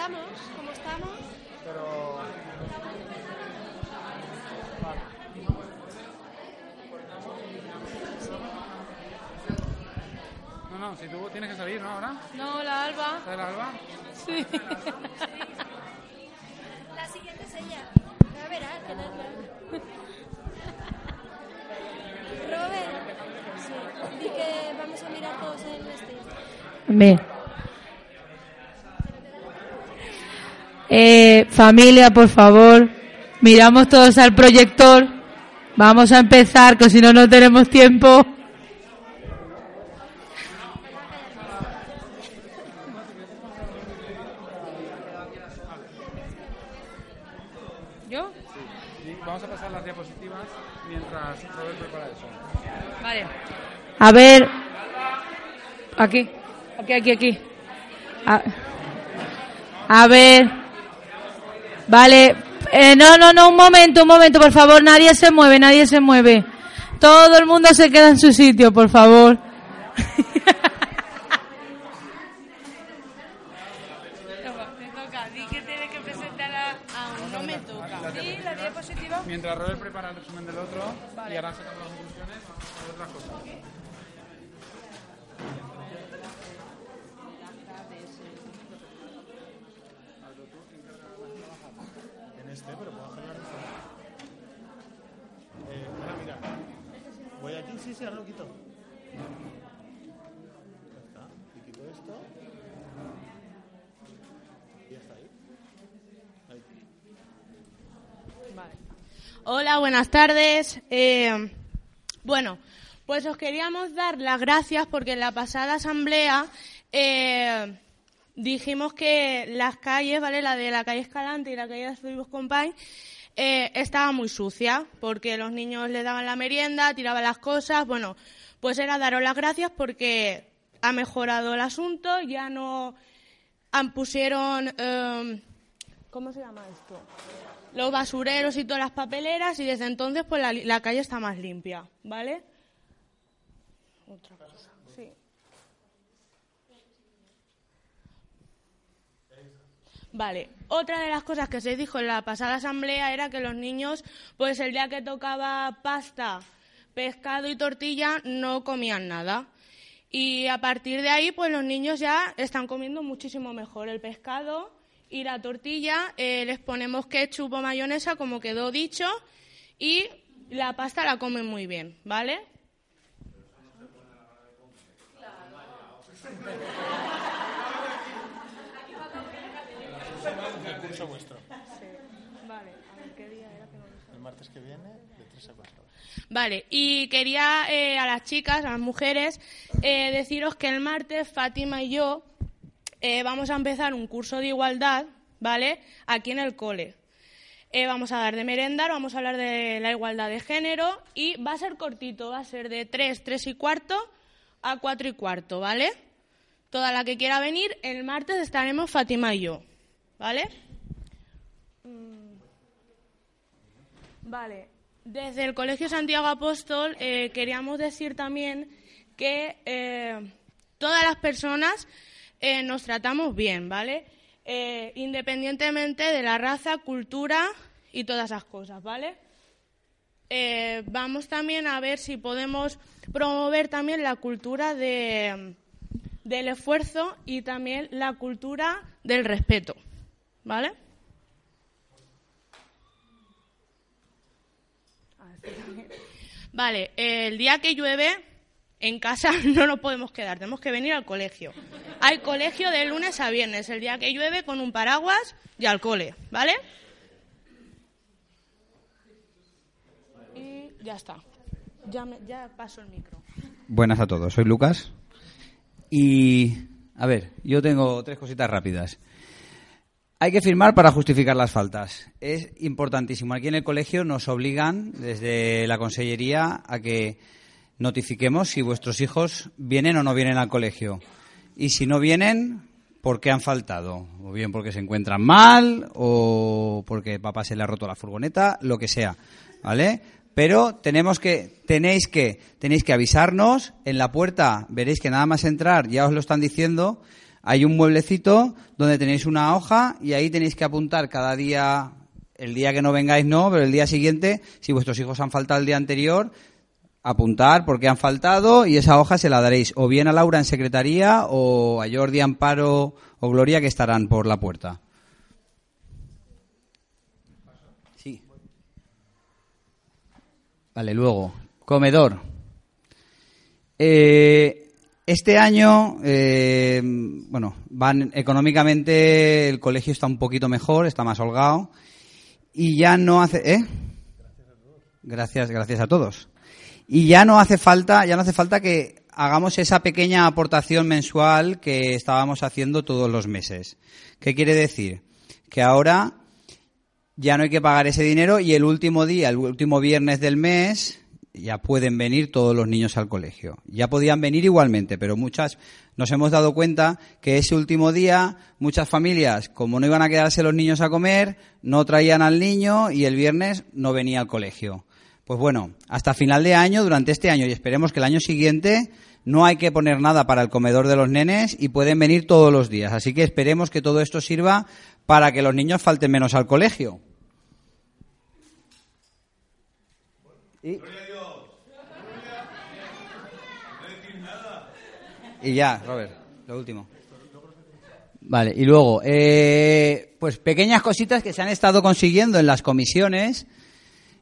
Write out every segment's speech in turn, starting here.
Estamos? ¿Cómo estamos? Pero. No, no, si tú tienes que salir, ¿no? Ahora. No, la Alba. ¿Está el alba? Sí. La siguiente es ella. Ya verás, que nervios. Robert, sí. Di que vamos a mirar todos el vestido. Bien. Eh, familia, por favor, miramos todos al proyector. Vamos a empezar, que si no, no tenemos tiempo. ¿Yo? Y vamos a pasar las diapositivas mientras Robert prepara eso. Vale. A ver. Aquí. Aquí, aquí, aquí. A, a ver. Vale. Eh, no, no, no, un momento, un momento, por favor. Nadie se mueve, nadie se mueve. Todo el mundo se queda en su sitio, por favor. Mientras Robert prepara el resumen del otro y ahora sacamos las conclusiones otras cosas. En este, pero puedo hacer la reforma. Eh, mira, mira. Voy aquí, sí, sí, ahora lo quito. Ya está. Y quito esto. Y ya está ahí. Ahí. Hola, buenas tardes. Eh, bueno, pues os queríamos dar las gracias porque en la pasada asamblea eh, dijimos que las calles, ¿vale? La de la calle Escalante y la calle de Azulibos Compañ, eh, estaba muy sucia porque los niños le daban la merienda, tiraban las cosas. Bueno, pues era daros las gracias porque ha mejorado el asunto, ya no han pusieron, eh, ¿cómo se llama esto? Los basureros y todas las papeleras y desde entonces pues la, la calle está más limpia, ¿vale? Otra cosa, Vale, otra de las cosas que se dijo en la pasada asamblea era que los niños, pues el día que tocaba pasta, pescado y tortilla, no comían nada. Y a partir de ahí, pues los niños ya están comiendo muchísimo mejor el pescado y la tortilla. eh, les ponemos ketchup o mayonesa, como quedó dicho, y La pasta la comen muy bien, ¿vale? El curso vuestro. Vale, a ver qué día era que no. El martes que viene, de 3 a 4 horas. Vale, y quería eh, a las chicas, a las mujeres, eh, deciros que el martes Fátima y yo eh, vamos a empezar un curso de igualdad, ¿vale? Aquí en el cole. Eh, vamos a dar de merendar, vamos a hablar de la igualdad de género y va a ser cortito, va a ser de 3, 3 y cuarto a 4 y cuarto, ¿vale? Toda la que quiera venir, el martes estaremos Fátima y yo, ¿vale? Mm. Vale. Desde el Colegio Santiago Apóstol eh, queríamos decir también que eh, todas las personas eh, nos tratamos bien, ¿vale? Independientemente de la raza, cultura y todas esas cosas, ¿vale? Vamos también a ver si podemos promover también la cultura de, del esfuerzo y también la cultura del respeto, ¿vale? Vale, el día que llueve, en casa no nos podemos quedar, tenemos que venir al colegio. Hay colegio de lunes a viernes, el día que llueve con un paraguas y al cole, ¿vale? Y ya está. Ya, me- ya paso el micro. Buenas a todos, soy Lucas. Y, a ver, yo tengo tres cositas rápidas. Hay que firmar para justificar las faltas. Es importantísimo. Aquí en el colegio nos obligan desde la consellería a que notifiquemos si vuestros hijos vienen o no vienen al colegio. Y si no vienen, ¿por qué han faltado? O bien porque se encuentran mal, o porque papá se le ha roto la furgoneta, lo que sea. ¿Vale? Pero tenemos que, tenéis que, tenéis que avisarnos. En la puerta veréis que nada más entrar, ya os lo están diciendo, hay un mueblecito donde tenéis una hoja y ahí tenéis que apuntar cada día, el día que no vengáis no, pero el día siguiente, si vuestros hijos han faltado el día anterior, apuntar por qué han faltado y esa hoja se la daréis o bien a Laura en secretaría o a Jordi, Amparo o Gloria que estarán por la puerta. Sí. Vale, luego, comedor. Eh, este año, eh, bueno, van económicamente el colegio está un poquito mejor, está más holgado y ya no hace, ¿eh? Gracias, gracias a todos. Y ya no hace falta, ya no hace falta que hagamos esa pequeña aportación mensual que estábamos haciendo todos los meses. ¿Qué quiere decir? Que ahora ya no hay que pagar ese dinero y el último día, el último viernes del mes, ya pueden venir todos los niños al colegio. Ya podían venir igualmente, pero muchas nos hemos dado cuenta que ese último día muchas familias, como no iban a quedarse los niños a comer, no traían al niño y el viernes no venía al colegio. Pues bueno, hasta final de año, durante este año y esperemos que el año siguiente no hay que poner nada para el comedor de los nenes y pueden venir todos los días. Así que esperemos que todo esto sirva para que los niños falten menos al colegio. Y, y ya, Robert, lo último. Vale, y luego, eh, pues pequeñas cositas que se han estado consiguiendo en las comisiones.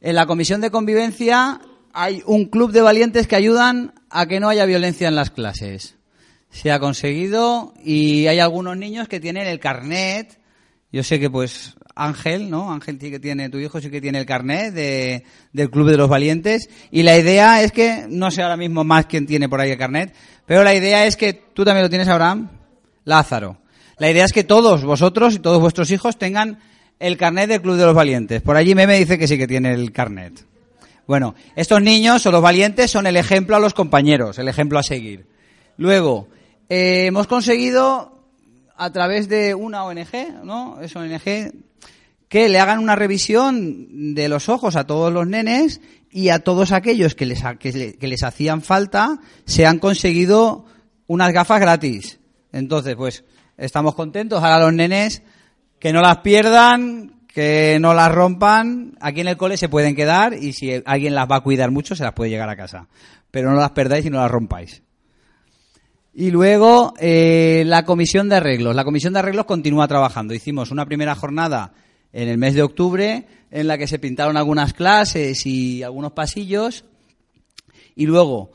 En la comisión de convivencia hay un club de valientes que ayudan a que no haya violencia en las clases. Se ha conseguido y hay algunos niños que tienen el carnet. Yo sé que pues Ángel, ¿no? Ángel sí que tiene, tu hijo sí que tiene el carnet de, del Club de los Valientes. Y la idea es que, no sé ahora mismo más quién tiene por ahí el carnet, pero la idea es que tú también lo tienes, Abraham, Lázaro. La idea es que todos vosotros y todos vuestros hijos tengan el carnet del Club de los Valientes. Por allí Meme dice que sí que tiene el carnet. Bueno, estos niños o los valientes son el ejemplo a los compañeros, el ejemplo a seguir. Luego, eh, hemos conseguido a través de una ONG, ¿no? Es ONG, que le hagan una revisión de los ojos a todos los nenes y a todos aquellos que les, que les hacían falta, se han conseguido unas gafas gratis. Entonces, pues, estamos contentos. Ahora los nenes que no las pierdan, que no las rompan. Aquí en el cole se pueden quedar y si alguien las va a cuidar mucho, se las puede llegar a casa. Pero no las perdáis y no las rompáis. Y luego eh, la comisión de arreglos. La comisión de arreglos continúa trabajando. Hicimos una primera jornada en el mes de octubre, en la que se pintaron algunas clases y algunos pasillos. Y luego,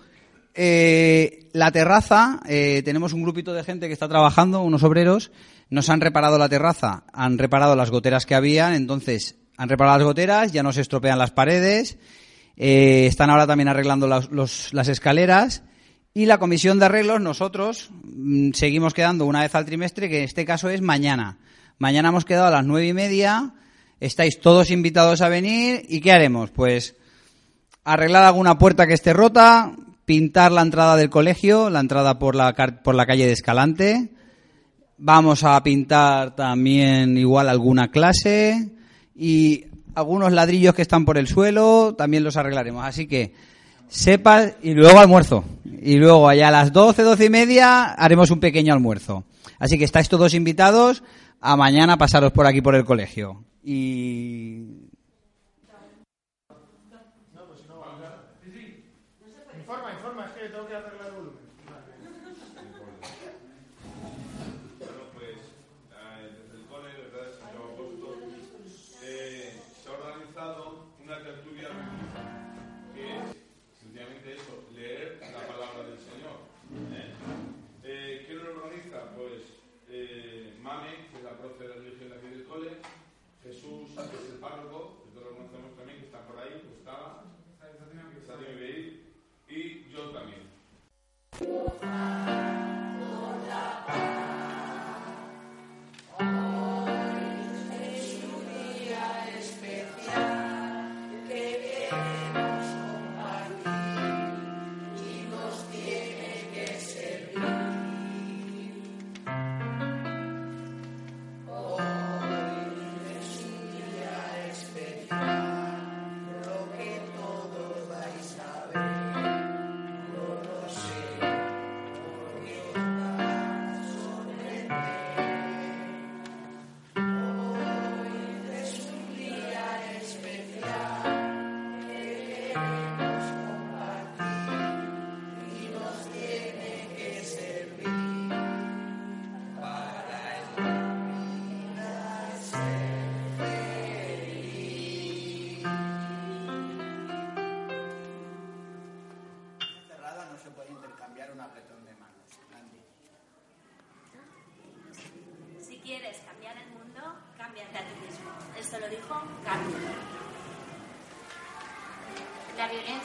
eh, la terraza, eh, tenemos un grupito de gente que está trabajando, unos obreros, nos han reparado la terraza, han reparado las goteras que habían, entonces han reparado las goteras, ya no se estropean las paredes, eh, están ahora también arreglando las escaleras y la comisión de arreglos, nosotros mm, seguimos quedando una vez al trimestre, que en este caso es mañana. Mañana hemos quedado a las nueve y media, estáis todos invitados a venir y ¿qué haremos? Pues arreglar alguna puerta que esté rota, pintar la entrada del colegio, la entrada por la, por la calle de Escalante. Vamos a pintar también igual alguna clase y algunos ladrillos que están por el suelo, también los arreglaremos. Así que sepas y luego almuerzo. Y luego allá a las 12, 12 y media haremos un pequeño almuerzo. Así que estáis todos invitados a mañana pasaros por aquí por el colegio. Y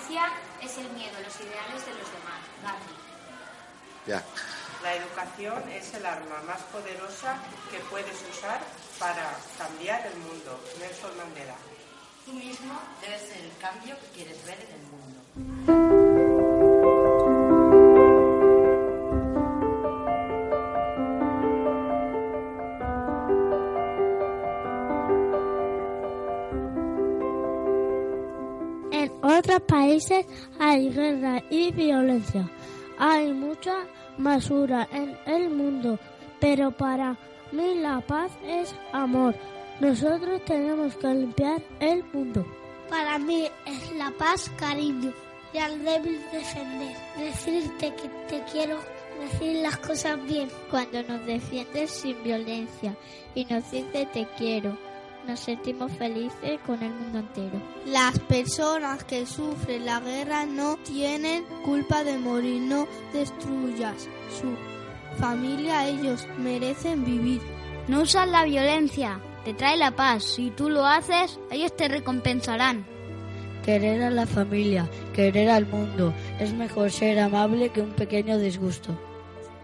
Es el miedo a los ideales de los demás. Gandhi. Ya. La educación es el arma más poderosa que puedes usar para cambiar el mundo. Nelson Mandela. Tú mismo debes ser el cambio que quieres ver en el mundo. Otros países hay guerra y violencia. Hay mucha basura en el mundo, pero para mí la paz es amor. Nosotros tenemos que limpiar el mundo. Para mí es la paz cariño y al débil defender. Decirte que te quiero, decir las cosas bien. Cuando nos defiendes sin violencia y nos dices te quiero, nos sentimos felices con el mundo entero. Las personas que sufren la guerra no tienen culpa de morir, no destruyas su familia, ellos merecen vivir. No usas la violencia, te trae la paz. Si tú lo haces, ellos te recompensarán. Querer a la familia, querer al mundo. Es mejor ser amable que un pequeño disgusto.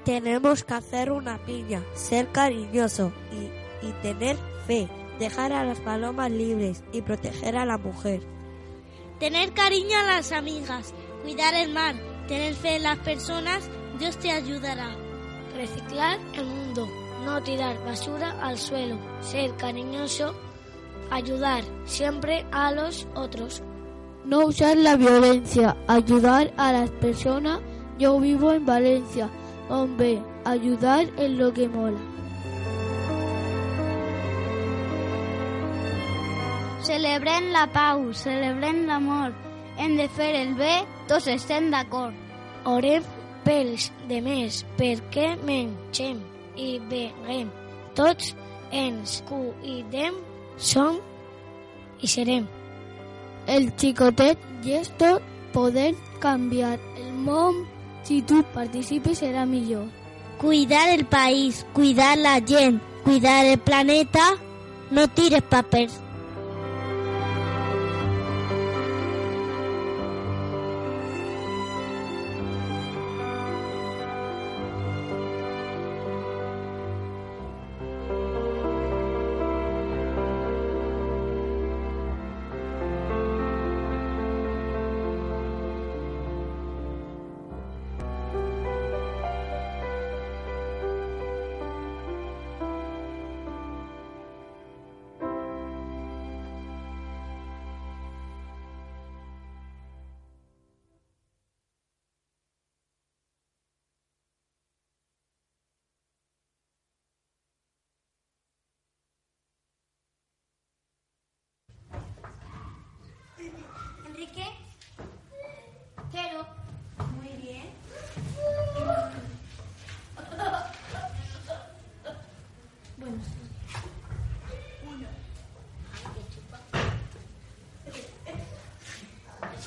Tenemos que hacer una piña, ser cariñoso y, y tener fe, dejar a las palomas libres y proteger a la mujer. Tener cariño a las amigas, cuidar el mar, tener fe en las personas, Dios te ayudará. Reciclar el mundo, no tirar basura al suelo, ser cariñoso, ayudar siempre a los otros. No usar la violencia, ayudar a las personas. Yo vivo en Valencia. Hombre, ayudar es lo que mola. Celebrem la pau, celebrem l'amor. Hem de fer el bé, tots estem d'acord. Orem pels demés perquè mengem i beguem. Tots ens cuidem son y serem. El xicotet i és tot poder canviar el món. Si tu participes serà millor. Cuidar el país, cuidar la gent, cuidar el planeta. No tires papers.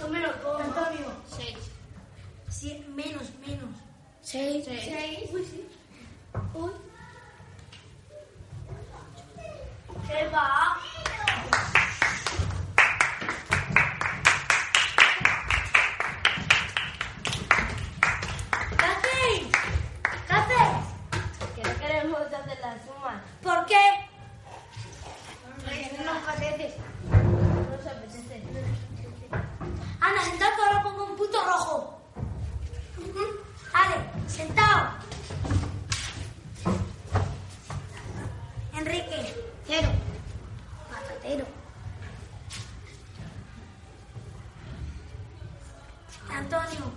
Eso me lo como. Antonio. Seis. Sí, menos, menos. Seis. Seis. Uy, sí. Uy. ¿Qué va? ¿Qué hacéis? ¿Qué hacéis? Que no queremos hacer la suma. ¿Por qué? Porque no nos apetece. No nos apetece. Anda, sentad que ahora pongo un punto rojo. Ale, sentado. Enrique. Cero. Patatero. Antonio.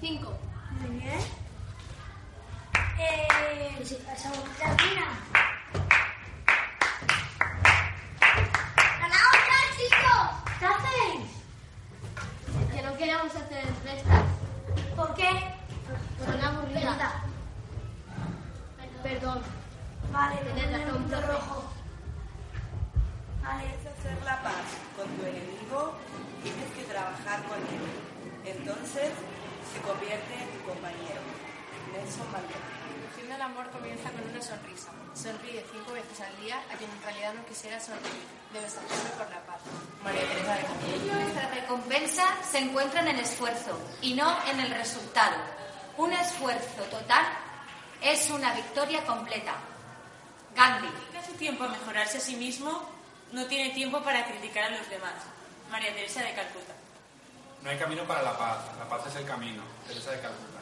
Cinco. Muy bien. Eh, Carolina. ¡Ganaos ya, chicos! ¿Qué hacéis? Que no queremos hacer restas. ¿Por qué? Son aburridas. Perdón. Vale, Tienes razón, punto profe. rojo. Vale. Quieres hacer la paz con tu enemigo, tienes que trabajar con él. Entonces se convierte en tu compañero. Nelson Mandela. El fin del amor comienza con una sonrisa. Sonríe cinco veces al día a quisiera sonreír. Debes hacerlo por la paz. María Teresa de Calcuta. Nuestra recompensa se encuentra en el esfuerzo y no en el resultado. Un esfuerzo total es una victoria completa. Gandhi. Dedica su tiempo a mejorarse a sí mismo, no tiene tiempo para criticar a los demás. María Teresa de Calcuta. No hay camino para la paz. La paz es el camino. Teresa de Calcuta.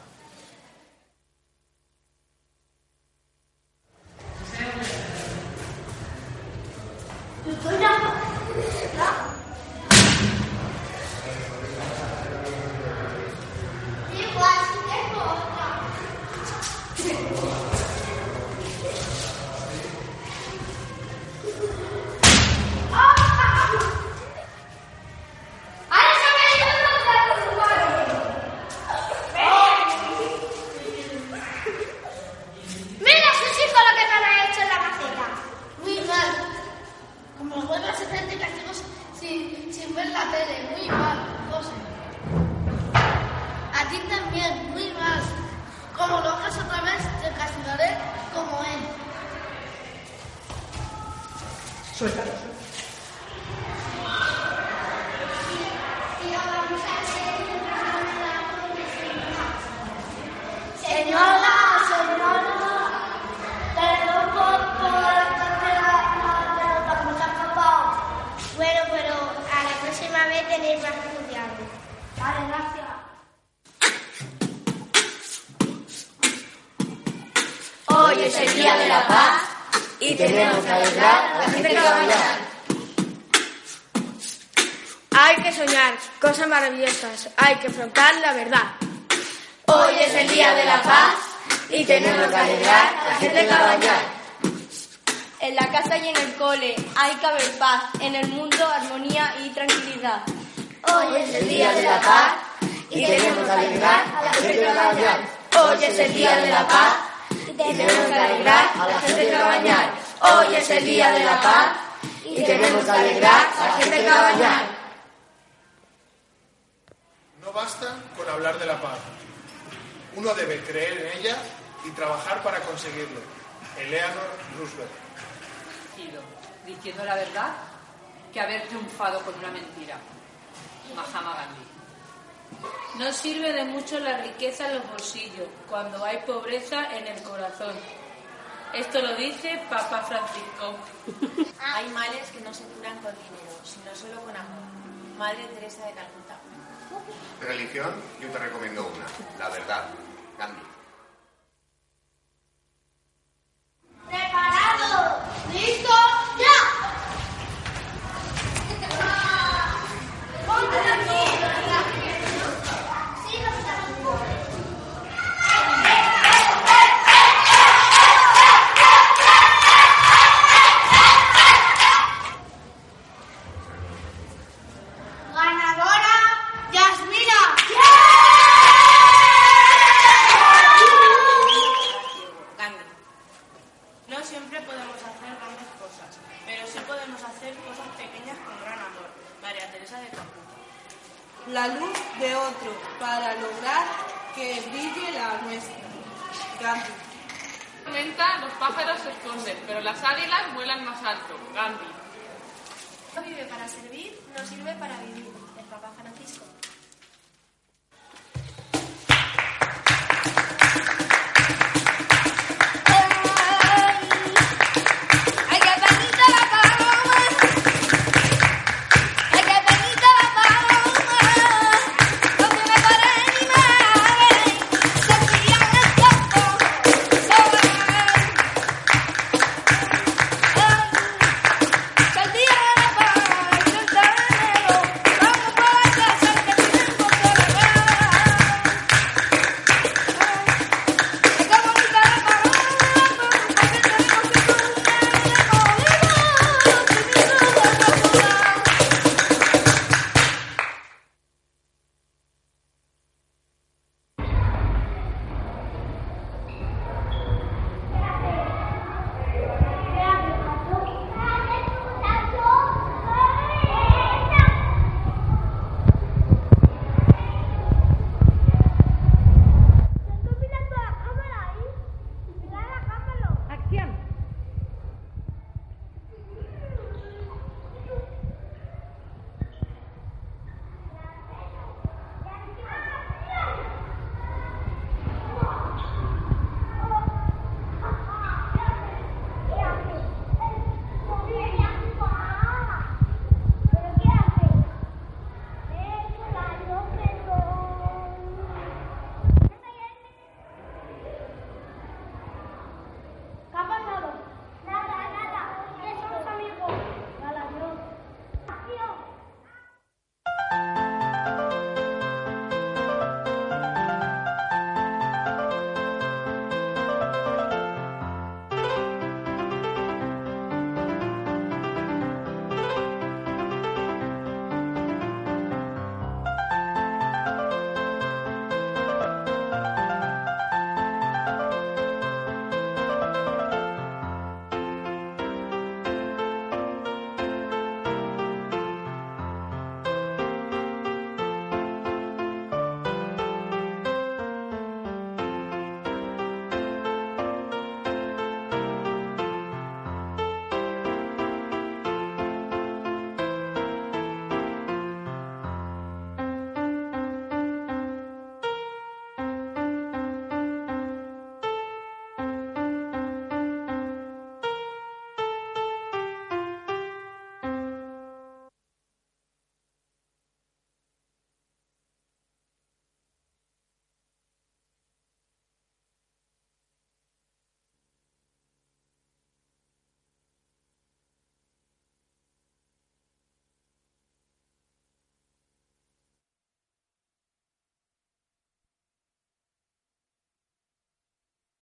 Igual, si tengo otra. ¡Ahora se me ha ido el Mira, sus hijos lo que me han hecho en la maceta. Muy mal. Como lo vuelvas a hacer de castigos sin, sin ver la tele. Muy mal, José. A ti también, muy mal. Como lo hagas otra vez, te castigaré como él. Suéltalo. Señora, señora, perdón por, por la pero tampoco ha escapado. Bueno, pero a la próxima vez tenéis más cuidado. Vale, gracias. Hoy es el día de la paz y tenemos que alegrar a la gente que va a bailar. Hay que soñar cosas maravillosas, hay que afrontar la verdad. Hoy es el día de la paz y tenemos que alegrar a la gente que va a bailar. En la casa y en el cole hay que haber paz, en el mundo armonía y tranquilidad. Hoy es el día de la paz y tenemos que alegrar a la gente que va a bailar. Hoy es el día de la paz y tenemos que alegrar a la gente que va a bailar. Hoy es el día de la paz y debemos alegrar a la gente cabañal. No basta con hablar de la paz. Uno debe creer en ella y trabajar para conseguirlo. Eleanor Roosevelt. Diciendo la verdad que haber triunfado con una mentira. Mahatma Gandhi. No sirve de mucho la riqueza en los bolsillos cuando hay pobreza en el corazón. Esto lo dice Papa Francisco. Hay males que no se curan con dinero, sino solo con amor. Madre Teresa de Calcuta. Religión, yo te recomiendo una, la verdad. Gandhi. ¿Preparado? ¿Listo?